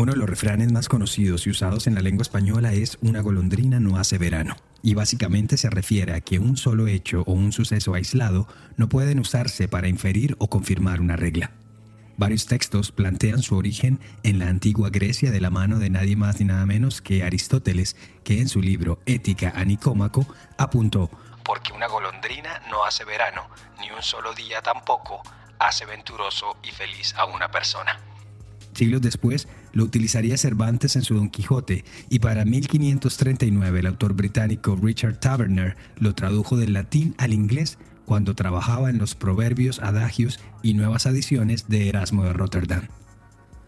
Uno de los refranes más conocidos y usados en la lengua española es una golondrina no hace verano, y básicamente se refiere a que un solo hecho o un suceso aislado no pueden usarse para inferir o confirmar una regla. Varios textos plantean su origen en la antigua Grecia de la mano de nadie más ni nada menos que Aristóteles, que en su libro Ética a Nicómaco apuntó, porque una golondrina no hace verano, ni un solo día tampoco hace venturoso y feliz a una persona. Siglos después, lo utilizaría Cervantes en su Don Quijote y para 1539 el autor británico Richard Taverner lo tradujo del latín al inglés cuando trabajaba en los proverbios, adagios y nuevas adiciones de Erasmo de Rotterdam.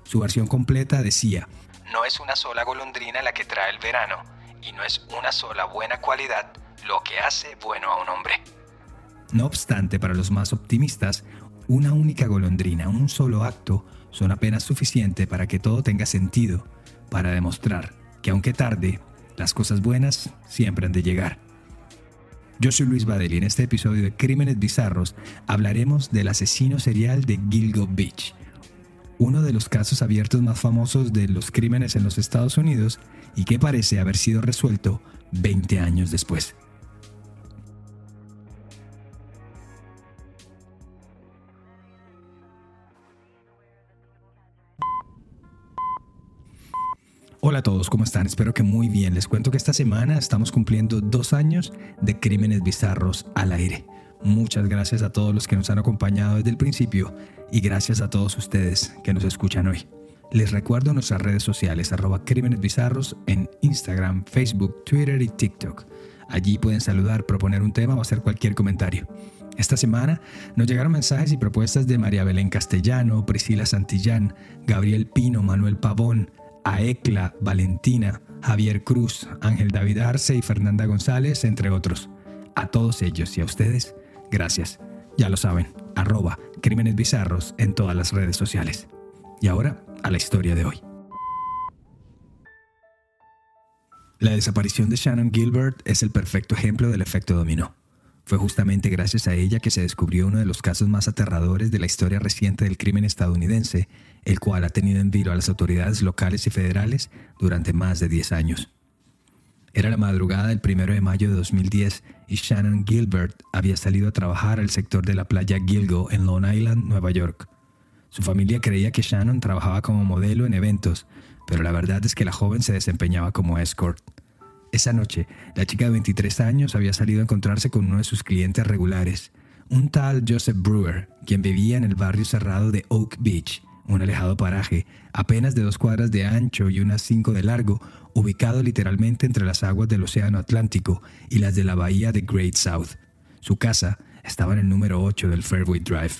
Su versión completa decía, No es una sola golondrina la que trae el verano, y no es una sola buena cualidad lo que hace bueno a un hombre. No obstante, para los más optimistas, una única golondrina, un solo acto, son apenas suficiente para que todo tenga sentido, para demostrar que aunque tarde, las cosas buenas siempre han de llegar. Yo soy Luis Badel y en este episodio de Crímenes Bizarros hablaremos del asesino serial de Gilgo Beach, uno de los casos abiertos más famosos de los crímenes en los Estados Unidos y que parece haber sido resuelto 20 años después. Hola a todos, ¿cómo están? Espero que muy bien. Les cuento que esta semana estamos cumpliendo dos años de Crímenes Bizarros al aire. Muchas gracias a todos los que nos han acompañado desde el principio y gracias a todos ustedes que nos escuchan hoy. Les recuerdo nuestras redes sociales, arroba Crímenes Bizarros en Instagram, Facebook, Twitter y TikTok. Allí pueden saludar, proponer un tema o hacer cualquier comentario. Esta semana nos llegaron mensajes y propuestas de María Belén Castellano, Priscila Santillán, Gabriel Pino, Manuel Pavón, a Ecla, Valentina, Javier Cruz, Ángel David Arce y Fernanda González, entre otros. A todos ellos y a ustedes, gracias. Ya lo saben, arroba Crímenes Bizarros en todas las redes sociales. Y ahora, a la historia de hoy. La desaparición de Shannon Gilbert es el perfecto ejemplo del efecto dominó. Fue justamente gracias a ella que se descubrió uno de los casos más aterradores de la historia reciente del crimen estadounidense, el cual ha tenido en vilo a las autoridades locales y federales durante más de 10 años. Era la madrugada del 1 de mayo de 2010 y Shannon Gilbert había salido a trabajar al sector de la playa Gilgo en Long Island, Nueva York. Su familia creía que Shannon trabajaba como modelo en eventos, pero la verdad es que la joven se desempeñaba como escort. Esa noche, la chica de 23 años había salido a encontrarse con uno de sus clientes regulares, un tal Joseph Brewer, quien vivía en el barrio cerrado de Oak Beach, un alejado paraje, apenas de dos cuadras de ancho y unas cinco de largo, ubicado literalmente entre las aguas del Océano Atlántico y las de la bahía de Great South. Su casa estaba en el número 8 del Fairway Drive.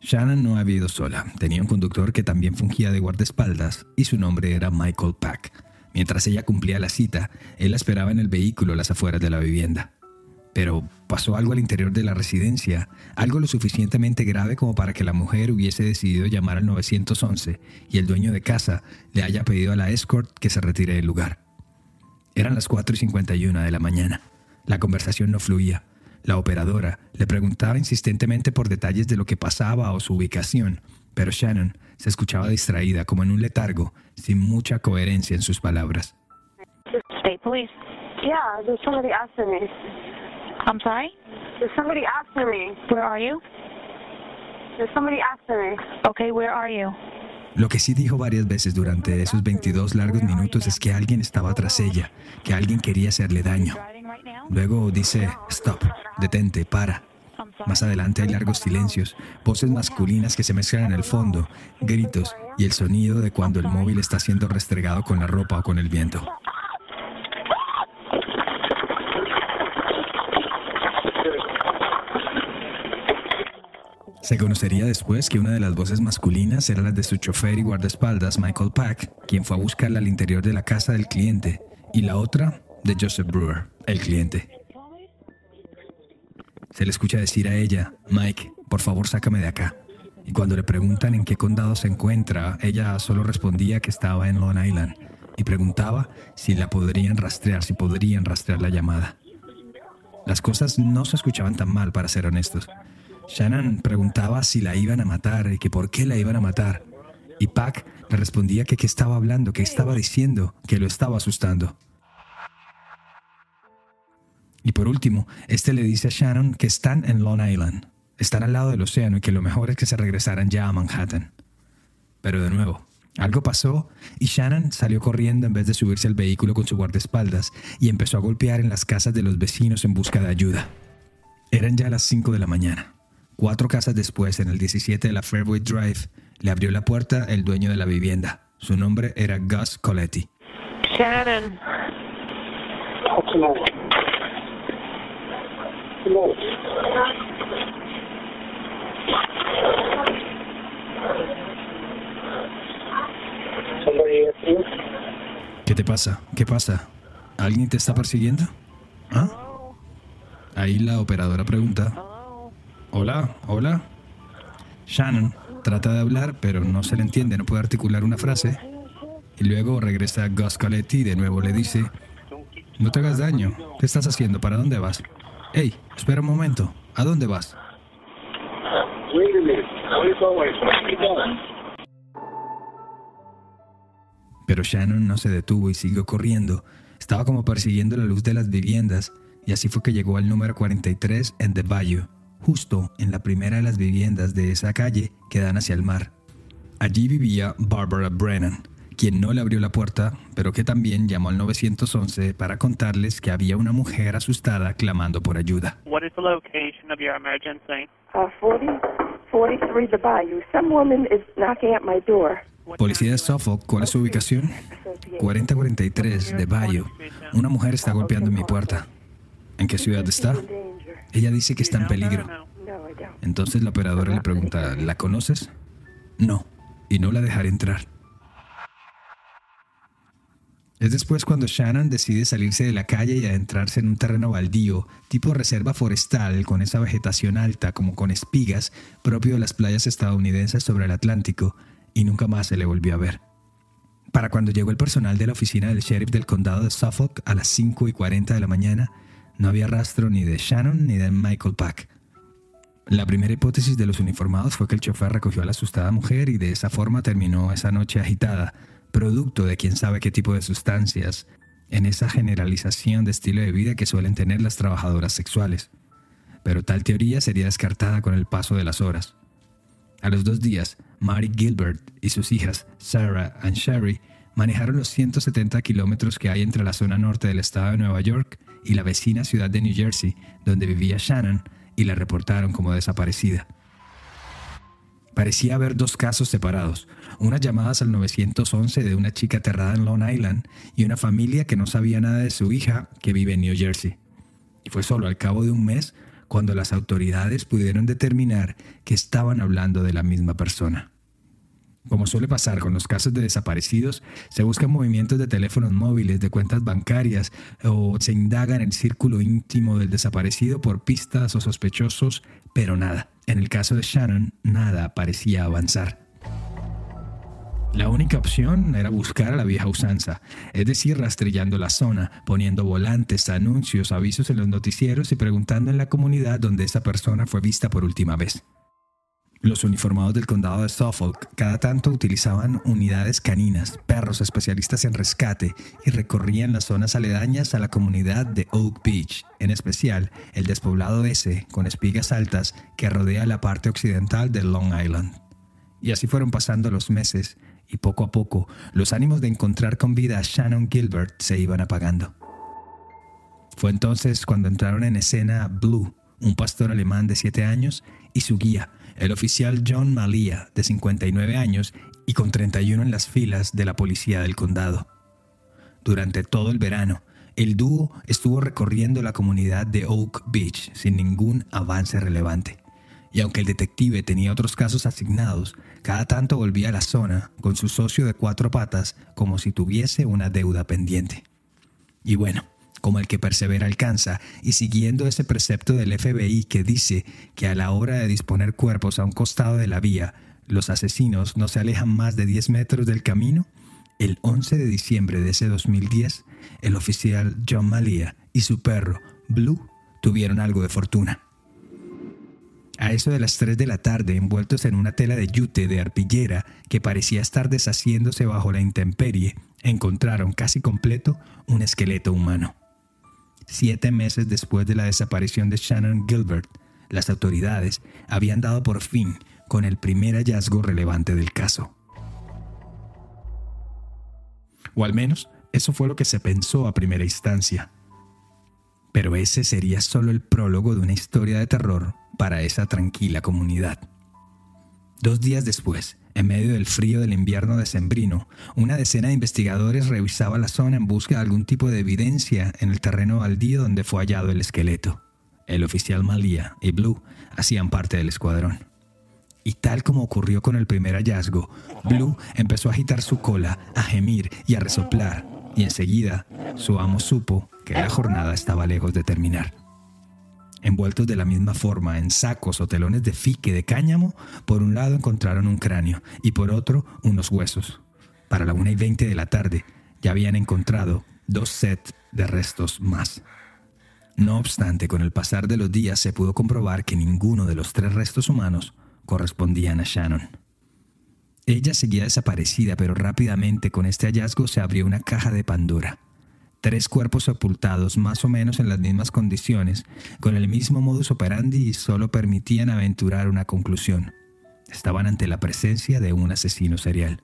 Shannon no había ido sola, tenía un conductor que también fungía de guardaespaldas y su nombre era Michael Pack. Mientras ella cumplía la cita, él la esperaba en el vehículo a las afueras de la vivienda. Pero pasó algo al interior de la residencia, algo lo suficientemente grave como para que la mujer hubiese decidido llamar al 911 y el dueño de casa le haya pedido a la escort que se retire del lugar. Eran las 4 y 51 de la mañana. La conversación no fluía. La operadora le preguntaba insistentemente por detalles de lo que pasaba o su ubicación, pero Shannon se escuchaba distraída, como en un letargo, sin mucha coherencia en sus palabras. State police. Yeah, there's somebody after me. I'm sorry? There's somebody after me. Where are you? There's somebody after me. Okay, where are you? Lo que sí dijo varias veces durante esos 22 largos minutos es que alguien estaba tras ella, que alguien quería hacerle daño. Luego dice, stop, detente, para. Más adelante hay largos silencios, voces masculinas que se mezclan en el fondo, gritos y el sonido de cuando el móvil está siendo restregado con la ropa o con el viento. Se conocería después que una de las voces masculinas era la de su chofer y guardaespaldas Michael Pack, quien fue a buscarla al interior de la casa del cliente, y la otra de Joseph Brewer, el cliente. Se le escucha decir a ella, Mike, por favor sácame de acá. Y cuando le preguntan en qué condado se encuentra, ella solo respondía que estaba en Long Island y preguntaba si la podrían rastrear, si podrían rastrear la llamada. Las cosas no se escuchaban tan mal, para ser honestos. Shannon preguntaba si la iban a matar y que por qué la iban a matar. Y Pac le respondía que qué estaba hablando, que estaba diciendo, que lo estaba asustando. Y por último, este le dice a Shannon que están en Long Island, están al lado del océano y que lo mejor es que se regresaran ya a Manhattan. Pero de nuevo, algo pasó y Shannon salió corriendo en vez de subirse al vehículo con su guardaespaldas y empezó a golpear en las casas de los vecinos en busca de ayuda. Eran ya las 5 de la mañana. Cuatro casas después, en el 17 de la Fairway Drive, le abrió la puerta el dueño de la vivienda. Su nombre era Gus Coletti. Shannon. ¿Qué te pasa? ¿Qué pasa? ¿Alguien te está persiguiendo? ¿Ah? Ahí la operadora pregunta. Hola, hola. Shannon trata de hablar, pero no se le entiende, no puede articular una frase. Y luego regresa Gus Coletti y de nuevo le dice, no te hagas daño, ¿qué estás haciendo? ¿Para dónde vas? Hey, espera un momento, ¿a dónde vas? Pero Shannon no se detuvo y siguió corriendo. Estaba como persiguiendo la luz de las viviendas y así fue que llegó al número 43 en The Bayou, justo en la primera de las viviendas de esa calle que dan hacia el mar. Allí vivía Barbara Brennan, quien no le abrió la puerta, pero que también llamó al 911 para contarles que había una mujer asustada clamando por ayuda. What is the location of your emergency? Uh, 40, 43 The Bayou. Some woman is knocking at my door. Policía de Suffolk, ¿cuál es su ubicación? 4043 de Bayou. Una mujer está golpeando mi puerta. ¿En qué ciudad está? Ella dice que está en peligro. No, no. No, I don't. Entonces la operadora le pregunta, ¿la conoces? No, y no la dejaré entrar. Es después cuando Shannon decide salirse de la calle y adentrarse en un terreno baldío, tipo reserva forestal, con esa vegetación alta como con espigas, propio de las playas estadounidenses sobre el Atlántico, y nunca más se le volvió a ver. Para cuando llegó el personal de la oficina del sheriff del condado de Suffolk a las 5 y 40 de la mañana, no había rastro ni de Shannon ni de Michael Pack. La primera hipótesis de los uniformados fue que el chofer recogió a la asustada mujer y de esa forma terminó esa noche agitada, producto de quién sabe qué tipo de sustancias, en esa generalización de estilo de vida que suelen tener las trabajadoras sexuales. Pero tal teoría sería descartada con el paso de las horas. A los dos días, Mary Gilbert y sus hijas, Sarah y Sherry, manejaron los 170 kilómetros que hay entre la zona norte del estado de Nueva York y la vecina ciudad de New Jersey, donde vivía Shannon, y la reportaron como desaparecida. Parecía haber dos casos separados, unas llamadas al 911 de una chica aterrada en Long Island y una familia que no sabía nada de su hija que vive en New Jersey. Y fue solo al cabo de un mes cuando las autoridades pudieron determinar que estaban hablando de la misma persona. Como suele pasar con los casos de desaparecidos, se buscan movimientos de teléfonos móviles, de cuentas bancarias o se indaga en el círculo íntimo del desaparecido por pistas o sospechosos, pero nada. En el caso de Shannon, nada parecía avanzar. La única opción era buscar a la vieja usanza, es decir, rastrillando la zona, poniendo volantes, anuncios, avisos en los noticieros y preguntando en la comunidad donde esa persona fue vista por última vez. Los uniformados del condado de Suffolk cada tanto utilizaban unidades caninas, perros especialistas en rescate y recorrían las zonas aledañas a la comunidad de Oak Beach, en especial el despoblado ese con espigas altas que rodea la parte occidental de Long Island. Y así fueron pasando los meses y poco a poco los ánimos de encontrar con vida a Shannon Gilbert se iban apagando. Fue entonces cuando entraron en escena Blue, un pastor alemán de 7 años, y su guía, el oficial John Malia, de 59 años y con 31 en las filas de la policía del condado. Durante todo el verano, el dúo estuvo recorriendo la comunidad de Oak Beach sin ningún avance relevante. Y aunque el detective tenía otros casos asignados, cada tanto volvía a la zona con su socio de cuatro patas como si tuviese una deuda pendiente. Y bueno, como el que persevera alcanza, y siguiendo ese precepto del FBI que dice que a la hora de disponer cuerpos a un costado de la vía, los asesinos no se alejan más de 10 metros del camino, el 11 de diciembre de ese 2010, el oficial John Malia y su perro, Blue, tuvieron algo de fortuna. A eso de las 3 de la tarde, envueltos en una tela de yute de arpillera que parecía estar deshaciéndose bajo la intemperie, encontraron casi completo un esqueleto humano. Siete meses después de la desaparición de Shannon Gilbert, las autoridades habían dado por fin con el primer hallazgo relevante del caso. O al menos, eso fue lo que se pensó a primera instancia. Pero ese sería solo el prólogo de una historia de terror para esa tranquila comunidad. Dos días después, en medio del frío del invierno decembrino, una decena de investigadores revisaba la zona en busca de algún tipo de evidencia en el terreno baldío donde fue hallado el esqueleto. El oficial Malia y Blue hacían parte del escuadrón. Y tal como ocurrió con el primer hallazgo, Blue empezó a agitar su cola, a gemir y a resoplar, y enseguida su amo supo que la jornada estaba lejos de terminar. Envueltos de la misma forma en sacos o telones de fique de cáñamo, por un lado encontraron un cráneo y por otro unos huesos. Para la una y veinte de la tarde ya habían encontrado dos sets de restos más. No obstante, con el pasar de los días se pudo comprobar que ninguno de los tres restos humanos correspondían a Shannon. Ella seguía desaparecida, pero rápidamente con este hallazgo se abrió una caja de Pandora. Tres cuerpos sepultados más o menos en las mismas condiciones, con el mismo modus operandi y solo permitían aventurar una conclusión. Estaban ante la presencia de un asesino serial.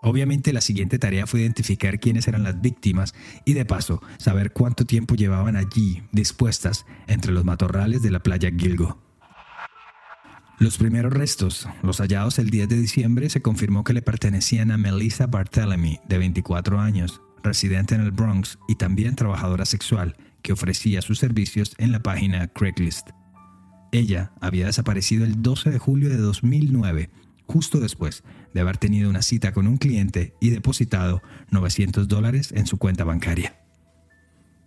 Obviamente la siguiente tarea fue identificar quiénes eran las víctimas y de paso saber cuánto tiempo llevaban allí dispuestas entre los matorrales de la playa Gilgo. Los primeros restos, los hallados el 10 de diciembre, se confirmó que le pertenecían a Melissa Barthélemy, de 24 años, residente en el Bronx y también trabajadora sexual, que ofrecía sus servicios en la página Craigslist. Ella había desaparecido el 12 de julio de 2009, justo después de haber tenido una cita con un cliente y depositado 900 dólares en su cuenta bancaria.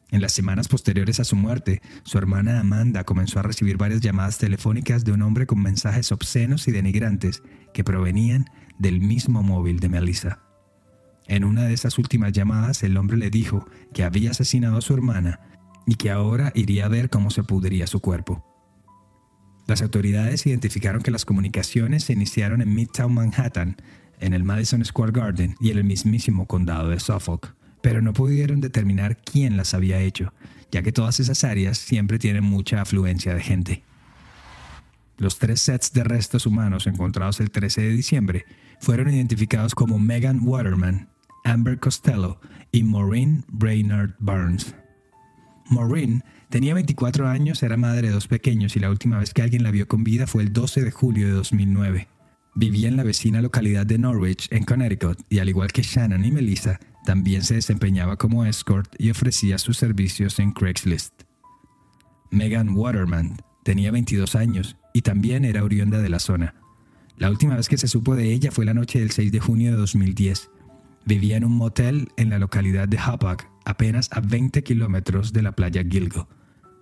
En las semanas posteriores a su muerte, su hermana Amanda comenzó a recibir varias llamadas telefónicas de un hombre con mensajes obscenos y denigrantes que provenían del mismo móvil de Melissa. En una de esas últimas llamadas, el hombre le dijo que había asesinado a su hermana y que ahora iría a ver cómo se pudría su cuerpo. Las autoridades identificaron que las comunicaciones se iniciaron en Midtown Manhattan, en el Madison Square Garden y en el mismísimo condado de Suffolk pero no pudieron determinar quién las había hecho, ya que todas esas áreas siempre tienen mucha afluencia de gente. Los tres sets de restos humanos encontrados el 13 de diciembre fueron identificados como Megan Waterman, Amber Costello y Maureen Brainerd Burns. Maureen tenía 24 años, era madre de dos pequeños y la última vez que alguien la vio con vida fue el 12 de julio de 2009. Vivía en la vecina localidad de Norwich, en Connecticut, y al igual que Shannon y Melissa, también se desempeñaba como escort y ofrecía sus servicios en Craigslist. Megan Waterman tenía 22 años y también era oriunda de la zona. La última vez que se supo de ella fue la noche del 6 de junio de 2010. Vivía en un motel en la localidad de Hapag, apenas a 20 kilómetros de la playa Gilgo.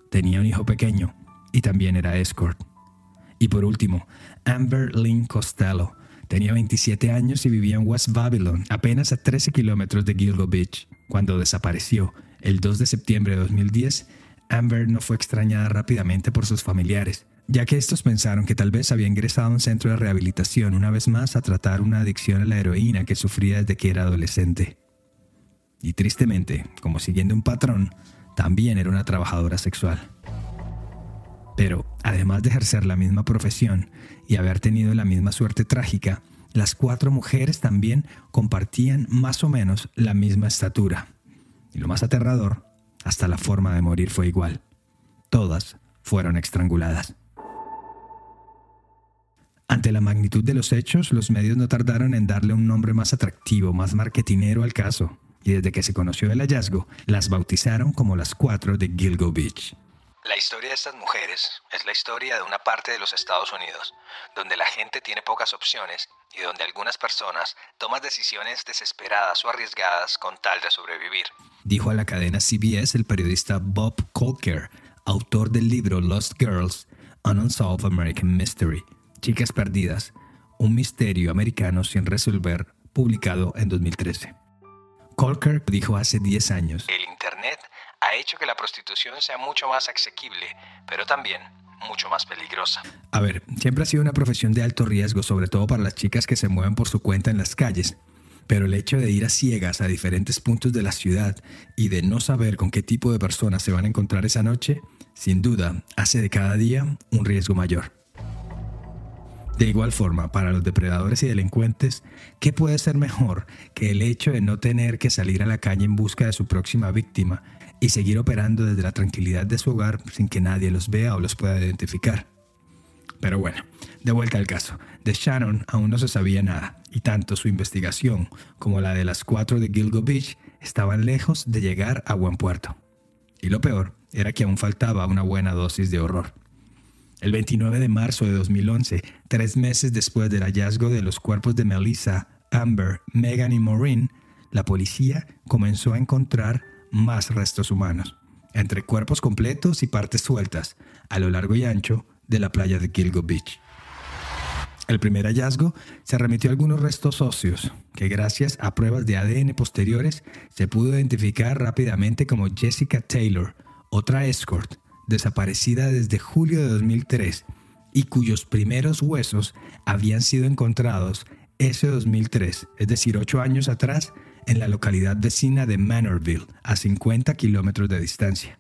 Tenía un hijo pequeño y también era escort. Y por último, Amber Lynn Costello, Tenía 27 años y vivía en West Babylon, apenas a 13 kilómetros de Gilgo Beach. Cuando desapareció el 2 de septiembre de 2010, Amber no fue extrañada rápidamente por sus familiares, ya que estos pensaron que tal vez había ingresado a un centro de rehabilitación una vez más a tratar una adicción a la heroína que sufría desde que era adolescente. Y tristemente, como siguiendo un patrón, también era una trabajadora sexual. Pero, además de ejercer la misma profesión y haber tenido la misma suerte trágica, las cuatro mujeres también compartían más o menos la misma estatura. Y lo más aterrador, hasta la forma de morir fue igual. Todas fueron estranguladas. Ante la magnitud de los hechos, los medios no tardaron en darle un nombre más atractivo, más marketinero al caso, y desde que se conoció el hallazgo, las bautizaron como las cuatro de Gilgo Beach. La historia de estas mujeres es la historia de una parte de los Estados Unidos, donde la gente tiene pocas opciones y donde algunas personas toman decisiones desesperadas o arriesgadas con tal de sobrevivir. Dijo a la cadena CBS el periodista Bob Colker, autor del libro Lost Girls, An Unsolved American Mystery, Chicas Perdidas, un misterio americano sin resolver, publicado en 2013. Colker dijo hace 10 años, El Internet ha hecho que la prostitución sea mucho más asequible, pero también mucho más peligrosa. A ver, siempre ha sido una profesión de alto riesgo, sobre todo para las chicas que se mueven por su cuenta en las calles. Pero el hecho de ir a ciegas a diferentes puntos de la ciudad y de no saber con qué tipo de personas se van a encontrar esa noche, sin duda, hace de cada día un riesgo mayor. De igual forma, para los depredadores y delincuentes, ¿qué puede ser mejor que el hecho de no tener que salir a la calle en busca de su próxima víctima y seguir operando desde la tranquilidad de su hogar sin que nadie los vea o los pueda identificar? Pero bueno, de vuelta al caso. De Shannon aún no se sabía nada, y tanto su investigación como la de las cuatro de Gilgo Beach estaban lejos de llegar a buen puerto. Y lo peor era que aún faltaba una buena dosis de horror. El 29 de marzo de 2011, tres meses después del hallazgo de los cuerpos de Melissa, Amber, Megan y Maureen, la policía comenzó a encontrar más restos humanos, entre cuerpos completos y partes sueltas, a lo largo y ancho de la playa de Gilgo Beach. El primer hallazgo se remitió a algunos restos óseos, que gracias a pruebas de ADN posteriores se pudo identificar rápidamente como Jessica Taylor, otra escort, desaparecida desde julio de 2003 y cuyos primeros huesos habían sido encontrados ese 2003, es decir, ocho años atrás, en la localidad vecina de Manorville, a 50 kilómetros de distancia.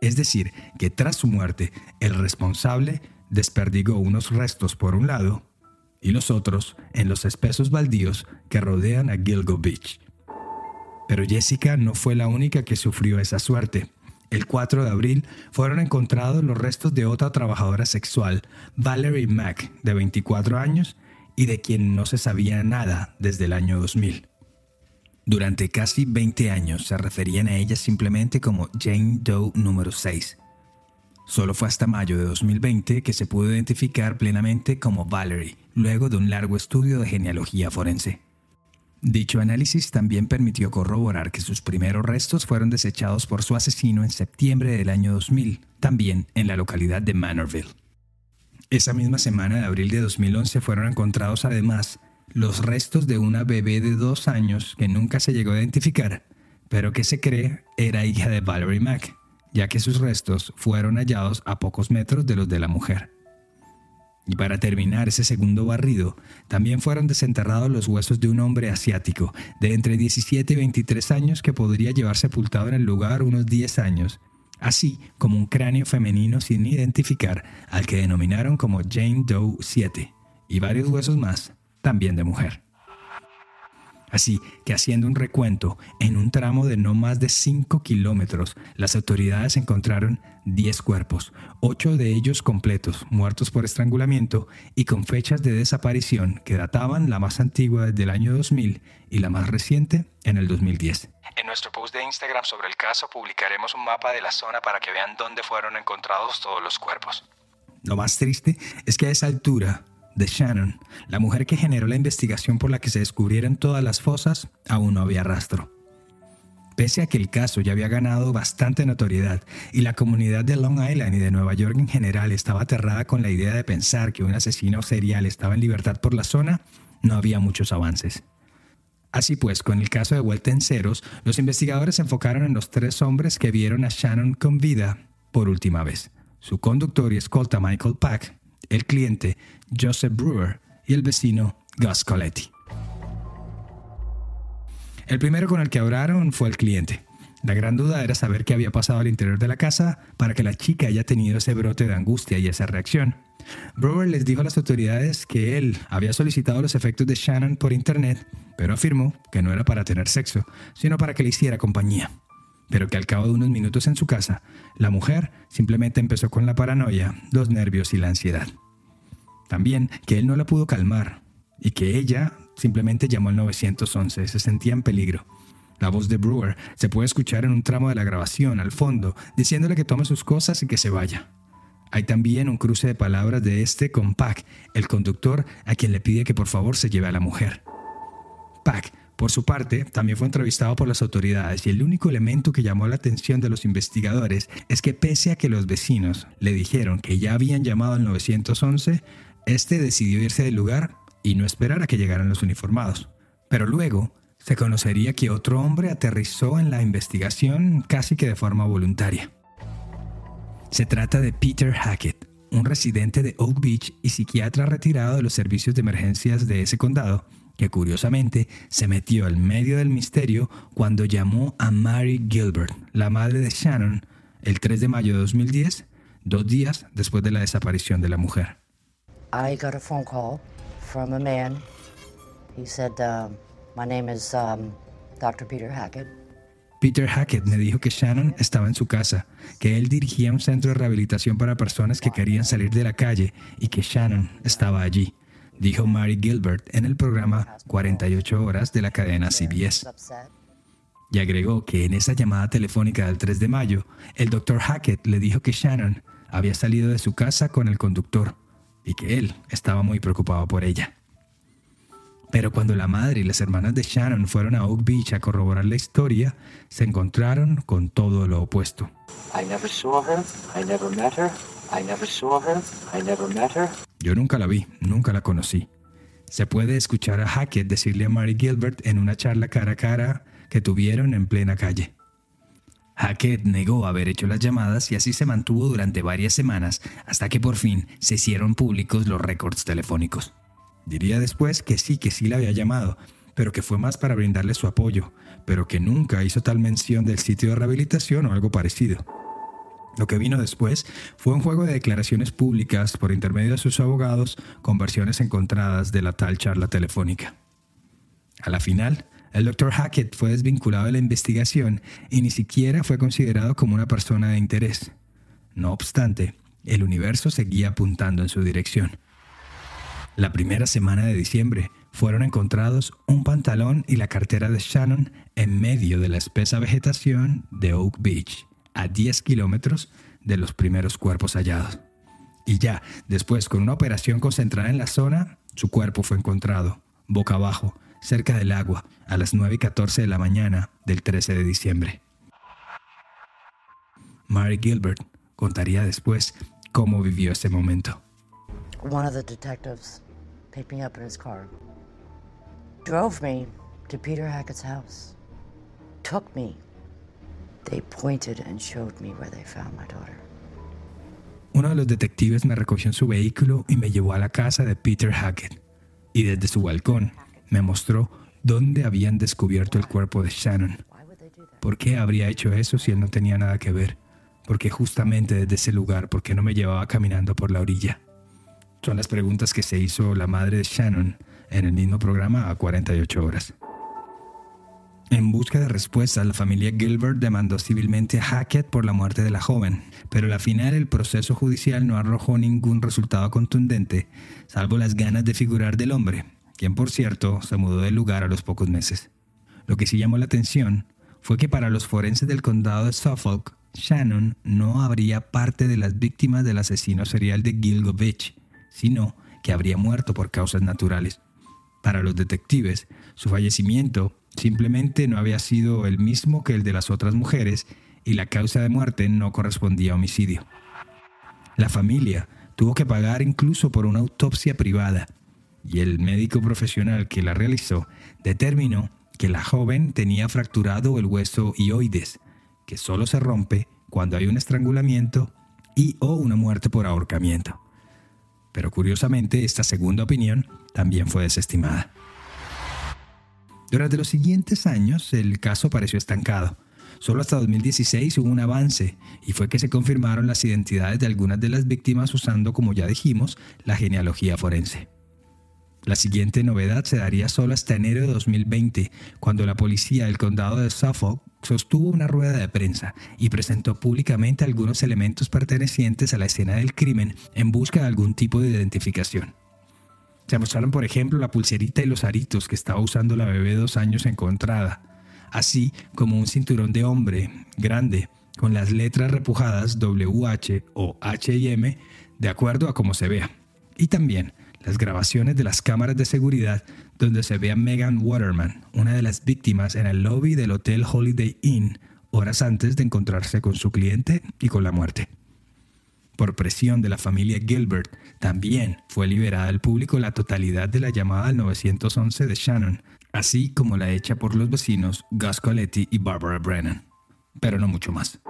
Es decir, que tras su muerte, el responsable desperdigó unos restos por un lado y los otros en los espesos baldíos que rodean a Gilgo Beach. Pero Jessica no fue la única que sufrió esa suerte. El 4 de abril fueron encontrados los restos de otra trabajadora sexual, Valerie Mack, de 24 años, y de quien no se sabía nada desde el año 2000. Durante casi 20 años se referían a ella simplemente como Jane Doe número 6. Solo fue hasta mayo de 2020 que se pudo identificar plenamente como Valerie, luego de un largo estudio de genealogía forense. Dicho análisis también permitió corroborar que sus primeros restos fueron desechados por su asesino en septiembre del año 2000, también en la localidad de Manorville. Esa misma semana de abril de 2011 fueron encontrados además los restos de una bebé de dos años que nunca se llegó a identificar, pero que se cree era hija de Valerie Mack, ya que sus restos fueron hallados a pocos metros de los de la mujer. Y para terminar ese segundo barrido, también fueron desenterrados los huesos de un hombre asiático de entre 17 y 23 años que podría llevar sepultado en el lugar unos 10 años, así como un cráneo femenino sin identificar al que denominaron como Jane Doe 7, y varios huesos más, también de mujer. Así que haciendo un recuento, en un tramo de no más de 5 kilómetros, las autoridades encontraron 10 cuerpos, 8 de ellos completos, muertos por estrangulamiento y con fechas de desaparición que databan la más antigua desde el año 2000 y la más reciente en el 2010. En nuestro post de Instagram sobre el caso publicaremos un mapa de la zona para que vean dónde fueron encontrados todos los cuerpos. Lo más triste es que a esa altura de Shannon, la mujer que generó la investigación por la que se descubrieron todas las fosas, aún no había rastro. Pese a que el caso ya había ganado bastante notoriedad y la comunidad de Long Island y de Nueva York en general estaba aterrada con la idea de pensar que un asesino serial estaba en libertad por la zona, no había muchos avances. Así pues, con el caso de vuelta en ceros, los investigadores se enfocaron en los tres hombres que vieron a Shannon con vida por última vez. Su conductor y escolta Michael Pack, el cliente Joseph Brewer y el vecino Gus Coletti. El primero con el que hablaron fue el cliente. La gran duda era saber qué había pasado al interior de la casa para que la chica haya tenido ese brote de angustia y esa reacción. Brewer les dijo a las autoridades que él había solicitado los efectos de Shannon por internet, pero afirmó que no era para tener sexo, sino para que le hiciera compañía. Pero que al cabo de unos minutos en su casa, la mujer simplemente empezó con la paranoia, los nervios y la ansiedad. También que él no la pudo calmar y que ella simplemente llamó al 911, se sentía en peligro. La voz de Brewer se puede escuchar en un tramo de la grabación al fondo, diciéndole que tome sus cosas y que se vaya. Hay también un cruce de palabras de este con Pac, el conductor, a quien le pide que por favor se lleve a la mujer. Pac, por su parte, también fue entrevistado por las autoridades y el único elemento que llamó la atención de los investigadores es que pese a que los vecinos le dijeron que ya habían llamado al 911, este decidió irse del lugar y no esperar a que llegaran los uniformados. Pero luego se conocería que otro hombre aterrizó en la investigación casi que de forma voluntaria. Se trata de Peter Hackett, un residente de Oak Beach y psiquiatra retirado de los servicios de emergencias de ese condado, que curiosamente se metió al medio del misterio cuando llamó a Mary Gilbert, la madre de Shannon, el 3 de mayo de 2010, dos días después de la desaparición de la mujer. I got a phone call from a man. He said, um, My name is um, Dr. Peter Hackett. Peter Hackett me dijo que Shannon estaba en su casa, que él dirigía un centro de rehabilitación para personas que querían salir de la calle y que Shannon estaba allí, dijo Mary Gilbert en el programa 48 horas de la cadena CBS. Y agregó que en esa llamada telefónica del 3 de mayo, el Dr. Hackett le dijo que Shannon había salido de su casa con el conductor y que él estaba muy preocupado por ella. Pero cuando la madre y las hermanas de Shannon fueron a Oak Beach a corroborar la historia, se encontraron con todo lo opuesto. Yo nunca la vi, nunca la conocí. Se puede escuchar a Hackett decirle a Mary Gilbert en una charla cara a cara que tuvieron en plena calle. Hackett negó haber hecho las llamadas y así se mantuvo durante varias semanas hasta que por fin se hicieron públicos los récords telefónicos. Diría después que sí, que sí la había llamado, pero que fue más para brindarle su apoyo, pero que nunca hizo tal mención del sitio de rehabilitación o algo parecido. Lo que vino después fue un juego de declaraciones públicas por intermedio de sus abogados con versiones encontradas de la tal charla telefónica. A la final, el Dr. Hackett fue desvinculado de la investigación y ni siquiera fue considerado como una persona de interés. No obstante, el universo seguía apuntando en su dirección. La primera semana de diciembre fueron encontrados un pantalón y la cartera de Shannon en medio de la espesa vegetación de Oak Beach, a 10 kilómetros de los primeros cuerpos hallados. Y ya, después, con una operación concentrada en la zona, su cuerpo fue encontrado, boca abajo, cerca del agua, a las 9 y 14 de la mañana del 13 de diciembre. Mary Gilbert contaría después cómo vivió ese momento. One of the detectives picked me up in his car, drove me to Peter Hackett's house, took me. They pointed and showed me where they found my daughter. Uno de los detectives me recogió en su vehículo y me llevó a la casa de Peter Hackett. Y desde su balcón me mostró dónde habían descubierto el cuerpo de Shannon. ¿Por qué habría hecho eso si él no tenía nada que ver? Porque justamente desde ese lugar, ¿por qué no me llevaba caminando por la orilla? Son las preguntas que se hizo la madre de Shannon en el mismo programa a 48 horas. En busca de respuestas, la familia Gilbert demandó civilmente a Hackett por la muerte de la joven, pero al final el proceso judicial no arrojó ningún resultado contundente, salvo las ganas de figurar del hombre, quien por cierto se mudó del lugar a los pocos meses. Lo que sí llamó la atención fue que para los forenses del condado de Suffolk, Shannon no habría parte de las víctimas del asesino serial de Gilgovich, sino que habría muerto por causas naturales. Para los detectives, su fallecimiento simplemente no había sido el mismo que el de las otras mujeres y la causa de muerte no correspondía a homicidio. La familia tuvo que pagar incluso por una autopsia privada y el médico profesional que la realizó determinó que la joven tenía fracturado el hueso ioides, que solo se rompe cuando hay un estrangulamiento y o una muerte por ahorcamiento pero curiosamente esta segunda opinión también fue desestimada. Durante los siguientes años el caso pareció estancado. Solo hasta 2016 hubo un avance y fue que se confirmaron las identidades de algunas de las víctimas usando, como ya dijimos, la genealogía forense. La siguiente novedad se daría solo hasta enero de 2020, cuando la policía del condado de Suffolk sostuvo una rueda de prensa y presentó públicamente algunos elementos pertenecientes a la escena del crimen en busca de algún tipo de identificación. Se mostraron, por ejemplo, la pulserita y los aritos que estaba usando la bebé dos años encontrada, así como un cinturón de hombre grande con las letras repujadas WH o HM de acuerdo a cómo se vea. Y también las grabaciones de las cámaras de seguridad donde se ve a Megan Waterman, una de las víctimas, en el lobby del Hotel Holiday Inn horas antes de encontrarse con su cliente y con la muerte. Por presión de la familia Gilbert, también fue liberada al público la totalidad de la llamada al 911 de Shannon, así como la hecha por los vecinos Gus Coletti y Barbara Brennan, pero no mucho más.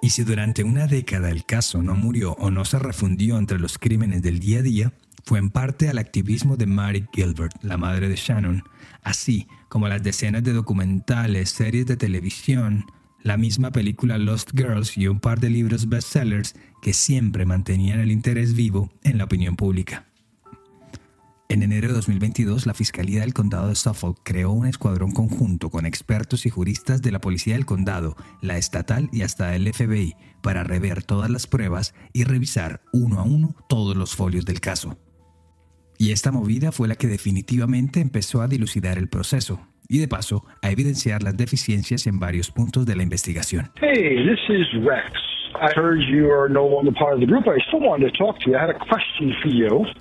Y si durante una década el caso no murió o no se refundió entre los crímenes del día a día, fue en parte al activismo de Mary Gilbert, la madre de Shannon, así como las decenas de documentales, series de televisión, la misma película Lost Girls y un par de libros bestsellers que siempre mantenían el interés vivo en la opinión pública. En enero de 2022, la Fiscalía del Condado de Suffolk creó un escuadrón conjunto con expertos y juristas de la Policía del Condado, la estatal y hasta el FBI para rever todas las pruebas y revisar uno a uno todos los folios del caso. Y esta movida fue la que definitivamente empezó a dilucidar el proceso y de paso a evidenciar las deficiencias en varios puntos de la investigación. Hey, this is Rex.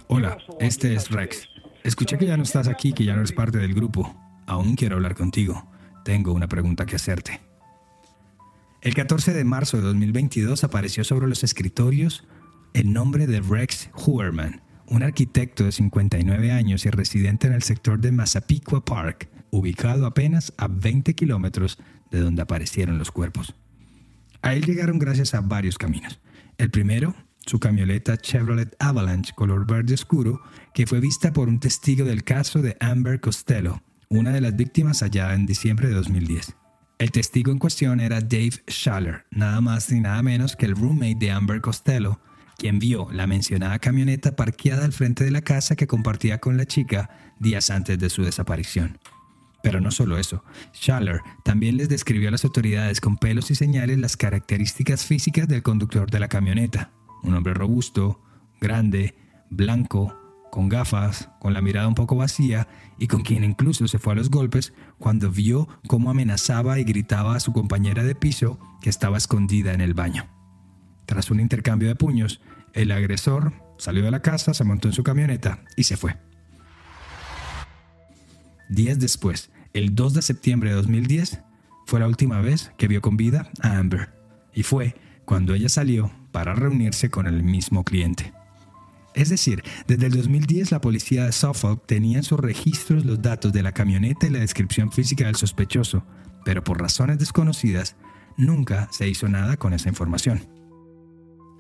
Hola, este es Rex. Escuché que ya no estás aquí, que ya no eres parte del grupo. Aún quiero hablar contigo. Tengo una pregunta que hacerte. El 14 de marzo de 2022 apareció sobre los escritorios el nombre de Rex Huerman, un arquitecto de 59 años y residente en el sector de Massapequa Park, ubicado apenas a 20 kilómetros de donde aparecieron los cuerpos. A él llegaron gracias a varios caminos. El primero, su camioneta Chevrolet Avalanche color verde oscuro, que fue vista por un testigo del caso de Amber Costello, una de las víctimas allá en diciembre de 2010. El testigo en cuestión era Dave Schaller, nada más ni nada menos que el roommate de Amber Costello, quien vio la mencionada camioneta parqueada al frente de la casa que compartía con la chica días antes de su desaparición. Pero no solo eso, Schaller también les describió a las autoridades con pelos y señales las características físicas del conductor de la camioneta. Un hombre robusto, grande, blanco, con gafas, con la mirada un poco vacía y con quien incluso se fue a los golpes cuando vio cómo amenazaba y gritaba a su compañera de piso que estaba escondida en el baño. Tras un intercambio de puños, el agresor salió de la casa, se montó en su camioneta y se fue. Días después, el 2 de septiembre de 2010, fue la última vez que vio con vida a Amber, y fue cuando ella salió para reunirse con el mismo cliente. Es decir, desde el 2010 la policía de Suffolk tenía en sus registros los datos de la camioneta y la descripción física del sospechoso, pero por razones desconocidas, nunca se hizo nada con esa información.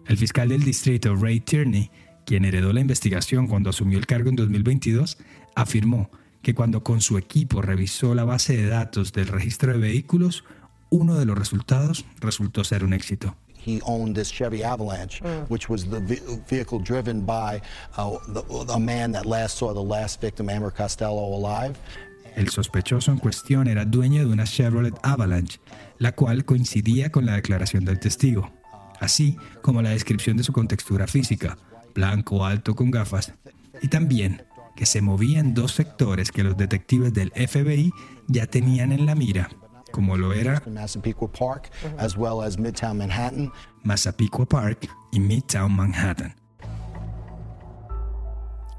El fiscal del distrito, Ray Tierney, quien heredó la investigación cuando asumió el cargo en 2022, afirmó que cuando con su equipo revisó la base de datos del registro de vehículos, uno de los resultados resultó ser un éxito. He owned this Chevy Avalanche, which was the ve- vehicle driven by uh, the, a man that last saw the last victim, Amber Costello, alive. El sospechoso en cuestión era dueño de una Chevrolet Avalanche, la cual coincidía con la declaración del testigo, así como la descripción de su contextura física, blanco, alto, con gafas, y también que se movía en dos sectores que los detectives del FBI ya tenían en la mira, como lo era. Massapequa Park y Midtown Manhattan.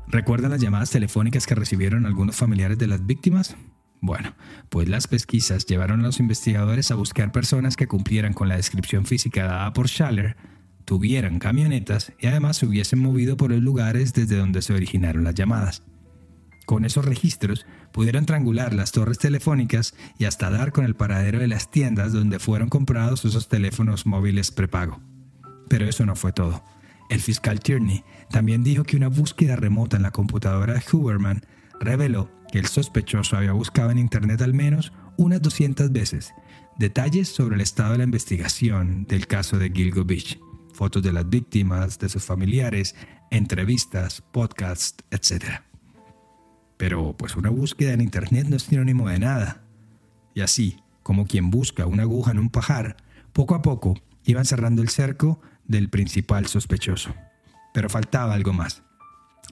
¿Recuerdan las llamadas telefónicas que recibieron algunos familiares de las víctimas? Bueno, pues las pesquisas llevaron a los investigadores a buscar personas que cumplieran con la descripción física dada por Schaller, tuvieran camionetas y además se hubiesen movido por los lugares desde donde se originaron las llamadas. Con esos registros pudieron triangular las torres telefónicas y hasta dar con el paradero de las tiendas donde fueron comprados esos teléfonos móviles prepago. Pero eso no fue todo. El fiscal Tierney también dijo que una búsqueda remota en la computadora de Huberman reveló que el sospechoso había buscado en Internet al menos unas 200 veces detalles sobre el estado de la investigación del caso de Gilgo Beach, fotos de las víctimas, de sus familiares, entrevistas, podcasts, etc. Pero pues una búsqueda en Internet no es sinónimo de nada. Y así, como quien busca una aguja en un pajar, poco a poco iban cerrando el cerco del principal sospechoso. Pero faltaba algo más.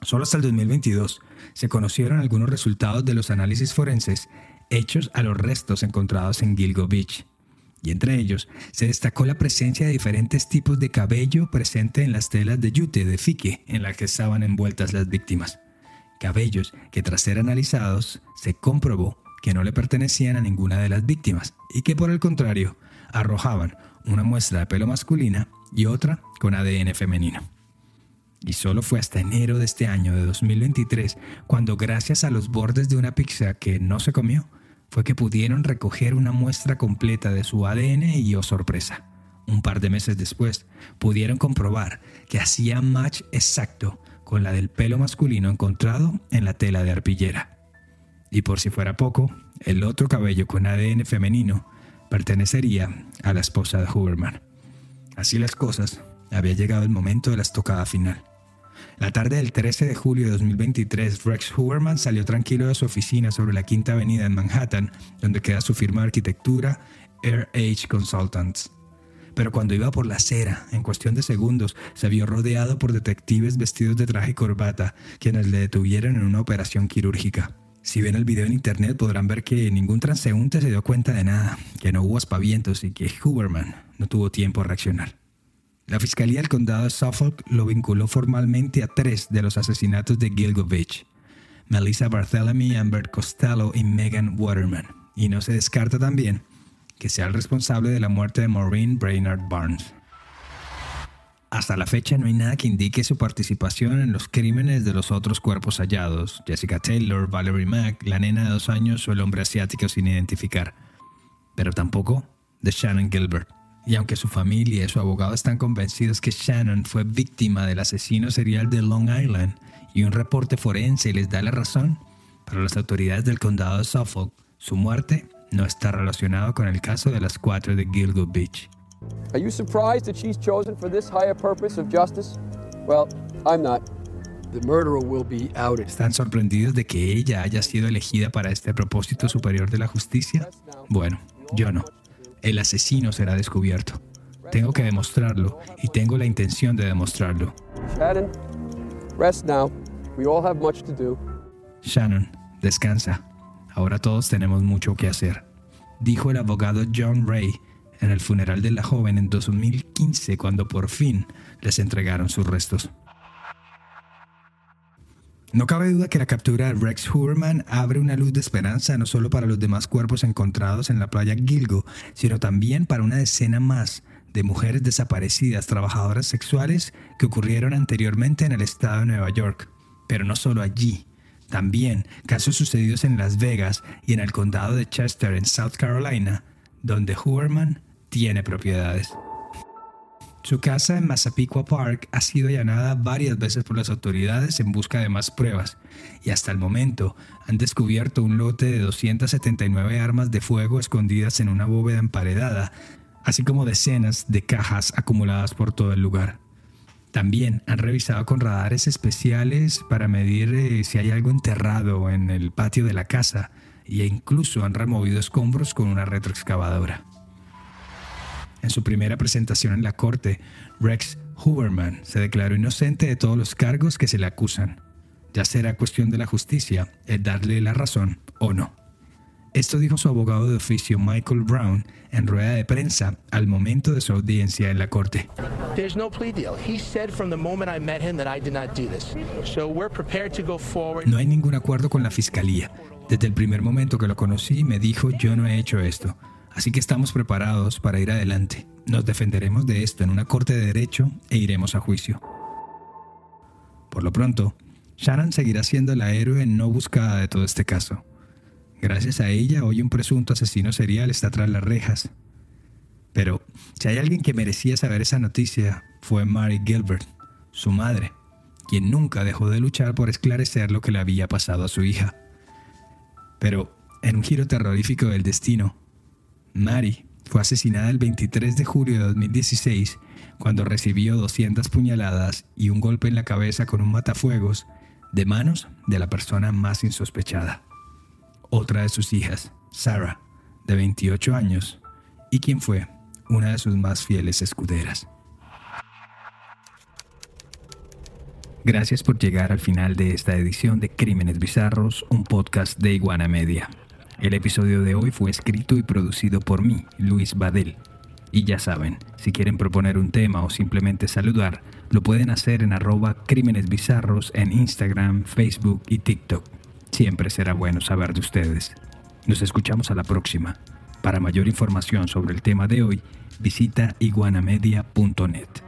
Solo hasta el 2022 se conocieron algunos resultados de los análisis forenses hechos a los restos encontrados en Gilgo Beach. Y entre ellos se destacó la presencia de diferentes tipos de cabello presente en las telas de yute de fique en las que estaban envueltas las víctimas. Cabellos que tras ser analizados se comprobó que no le pertenecían a ninguna de las víctimas y que por el contrario arrojaban una muestra de pelo masculina y otra con ADN femenino. Y solo fue hasta enero de este año de 2023 cuando gracias a los bordes de una pizza que no se comió, fue que pudieron recoger una muestra completa de su ADN y oh sorpresa, un par de meses después, pudieron comprobar que hacía match exacto con la del pelo masculino encontrado en la tela de arpillera. Y por si fuera poco, el otro cabello con ADN femenino pertenecería a la esposa de Huberman. Así las cosas, había llegado el momento de la estocada final. La tarde del 13 de julio de 2023, Rex Huberman salió tranquilo de su oficina sobre la Quinta Avenida en Manhattan, donde queda su firma de arquitectura Air Age Consultants. Pero cuando iba por la acera, en cuestión de segundos, se vio rodeado por detectives vestidos de traje y corbata, quienes le detuvieron en una operación quirúrgica. Si ven el video en internet podrán ver que ningún transeúnte se dio cuenta de nada, que no hubo aspavientos y que Huberman no tuvo tiempo a reaccionar. La Fiscalía del Condado de Suffolk lo vinculó formalmente a tres de los asesinatos de Gilgovich, Melissa Barthélemy, Amber Costello y Megan Waterman. Y no se descarta también que sea el responsable de la muerte de Maureen Brainard Barnes. Hasta la fecha no hay nada que indique su participación en los crímenes de los otros cuerpos hallados, Jessica Taylor, Valerie Mack, la nena de dos años o el hombre asiático sin identificar, pero tampoco de Shannon Gilbert. Y aunque su familia y su abogado están convencidos que Shannon fue víctima del asesino serial de Long Island y un reporte forense les da la razón, para las autoridades del condado de Suffolk, su muerte no está relacionado con el caso de las cuatro de Gilgo Beach. Are you surprised that she's chosen for this higher purpose of justice? Well, I'm not. The murderer will be outed. ¿Están sorprendidos de que ella haya sido elegida para este propósito superior de la justicia? Bueno, yo no. El asesino será descubierto. Tengo que demostrarlo y tengo la intención de demostrarlo. Shannon, rest now. We all have much to do. Shannon, descansa. Ahora todos tenemos mucho que hacer, dijo el abogado John Ray en el funeral de la joven en 2015 cuando por fin les entregaron sus restos. No cabe duda que la captura de Rex Huberman abre una luz de esperanza no solo para los demás cuerpos encontrados en la playa Gilgo, sino también para una decena más de mujeres desaparecidas trabajadoras sexuales que ocurrieron anteriormente en el estado de Nueva York. Pero no solo allí, también casos sucedidos en Las Vegas y en el condado de Chester, en South Carolina, donde Huberman tiene propiedades. Su casa en Massapequa Park ha sido allanada varias veces por las autoridades en busca de más pruebas, y hasta el momento han descubierto un lote de 279 armas de fuego escondidas en una bóveda emparedada, así como decenas de cajas acumuladas por todo el lugar. También han revisado con radares especiales para medir eh, si hay algo enterrado en el patio de la casa e incluso han removido escombros con una retroexcavadora. En su primera presentación en la corte, Rex Huberman se declaró inocente de todos los cargos que se le acusan. Ya será cuestión de la justicia el darle la razón o no. Esto dijo su abogado de oficio Michael Brown en rueda de prensa al momento de su audiencia en la corte. No hay ningún acuerdo con la fiscalía. Desde el primer momento que lo conocí me dijo yo no he hecho esto. Así que estamos preparados para ir adelante. Nos defenderemos de esto en una corte de derecho e iremos a juicio. Por lo pronto, Sharon seguirá siendo la héroe no buscada de todo este caso. Gracias a ella, hoy un presunto asesino serial está tras las rejas. Pero si hay alguien que merecía saber esa noticia, fue Mary Gilbert, su madre, quien nunca dejó de luchar por esclarecer lo que le había pasado a su hija. Pero, en un giro terrorífico del destino, Mary fue asesinada el 23 de julio de 2016 cuando recibió 200 puñaladas y un golpe en la cabeza con un matafuegos de manos de la persona más insospechada otra de sus hijas, Sarah, de 28 años, y quien fue una de sus más fieles escuderas. Gracias por llegar al final de esta edición de Crímenes Bizarros, un podcast de Iguana Media. El episodio de hoy fue escrito y producido por mí, Luis Badel. Y ya saben, si quieren proponer un tema o simplemente saludar, lo pueden hacer en arroba Crímenes en Instagram, Facebook y TikTok. Siempre será bueno saber de ustedes. Nos escuchamos a la próxima. Para mayor información sobre el tema de hoy, visita iguanamedia.net.